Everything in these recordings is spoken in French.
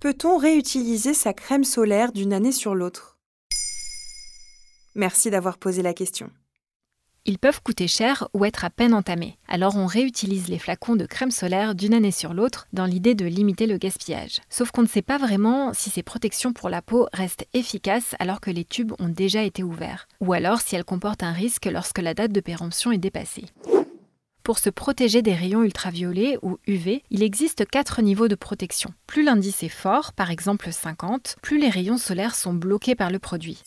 Peut-on réutiliser sa crème solaire d'une année sur l'autre? Merci d'avoir posé la question. Ils peuvent coûter cher ou être à peine entamés. Alors on réutilise les flacons de crème solaire d'une année sur l'autre dans l'idée de limiter le gaspillage. Sauf qu'on ne sait pas vraiment si ces protections pour la peau restent efficaces alors que les tubes ont déjà été ouverts, ou alors si elles comportent un risque lorsque la date de péremption est dépassée. Pour se protéger des rayons ultraviolets ou UV, il existe quatre niveaux de protection. Plus l'indice est fort, par exemple 50, plus les rayons solaires sont bloqués par le produit.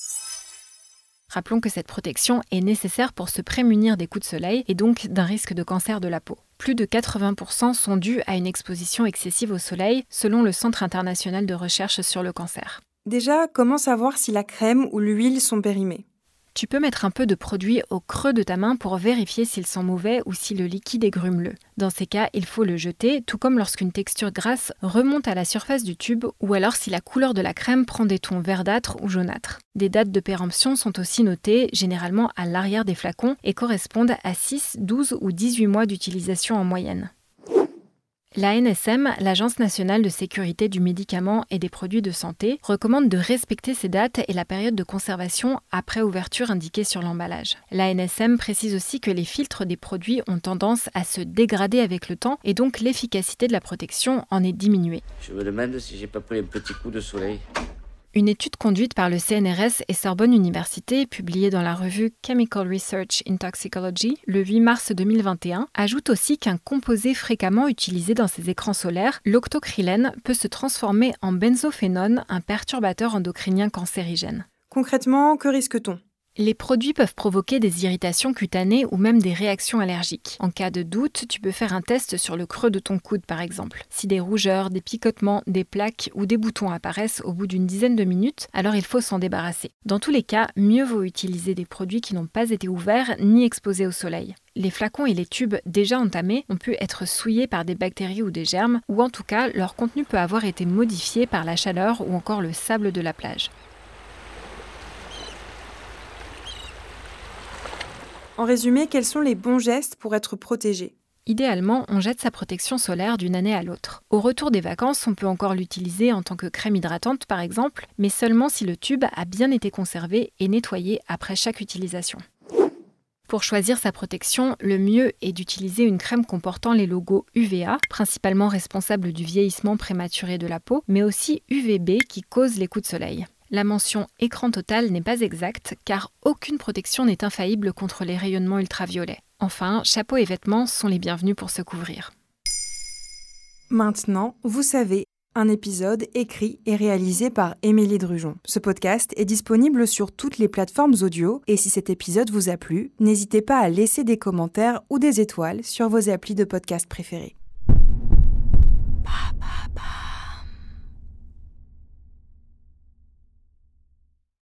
Rappelons que cette protection est nécessaire pour se prémunir des coups de soleil et donc d'un risque de cancer de la peau. Plus de 80% sont dus à une exposition excessive au soleil, selon le Centre international de recherche sur le cancer. Déjà, comment savoir si la crème ou l'huile sont périmées? Tu peux mettre un peu de produit au creux de ta main pour vérifier s'ils sont mauvais ou si le liquide est grumeleux. Dans ces cas, il faut le jeter, tout comme lorsqu'une texture grasse remonte à la surface du tube ou alors si la couleur de la crème prend des tons verdâtres ou jaunâtres. Des dates de péremption sont aussi notées, généralement à l'arrière des flacons, et correspondent à 6, 12 ou 18 mois d'utilisation en moyenne. L'ANSM, l'Agence nationale de sécurité du médicament et des produits de santé, recommande de respecter ces dates et la période de conservation après ouverture indiquée sur l'emballage. L'ANSM précise aussi que les filtres des produits ont tendance à se dégrader avec le temps et donc l'efficacité de la protection en est diminuée. Je me demande si j'ai pas pris un petit coup de soleil. Une étude conduite par le CNRS et Sorbonne Université, publiée dans la revue Chemical Research in Toxicology le 8 mars 2021, ajoute aussi qu'un composé fréquemment utilisé dans ces écrans solaires, l'octocrylène, peut se transformer en benzophénone, un perturbateur endocrinien cancérigène. Concrètement, que risque-t-on? Les produits peuvent provoquer des irritations cutanées ou même des réactions allergiques. En cas de doute, tu peux faire un test sur le creux de ton coude par exemple. Si des rougeurs, des picotements, des plaques ou des boutons apparaissent au bout d'une dizaine de minutes, alors il faut s'en débarrasser. Dans tous les cas, mieux vaut utiliser des produits qui n'ont pas été ouverts ni exposés au soleil. Les flacons et les tubes déjà entamés ont pu être souillés par des bactéries ou des germes, ou en tout cas leur contenu peut avoir été modifié par la chaleur ou encore le sable de la plage. En résumé, quels sont les bons gestes pour être protégé? Idéalement, on jette sa protection solaire d'une année à l'autre. Au retour des vacances, on peut encore l'utiliser en tant que crème hydratante par exemple, mais seulement si le tube a bien été conservé et nettoyé après chaque utilisation. Pour choisir sa protection, le mieux est d'utiliser une crème comportant les logos UVA, principalement responsables du vieillissement prématuré de la peau, mais aussi UVB qui cause les coups de soleil. La mention écran total n'est pas exacte car aucune protection n'est infaillible contre les rayonnements ultraviolets. Enfin, chapeau et vêtements sont les bienvenus pour se couvrir. Maintenant, vous savez, un épisode écrit et réalisé par Émilie Drujon. Ce podcast est disponible sur toutes les plateformes audio et si cet épisode vous a plu, n'hésitez pas à laisser des commentaires ou des étoiles sur vos applis de podcast préférés.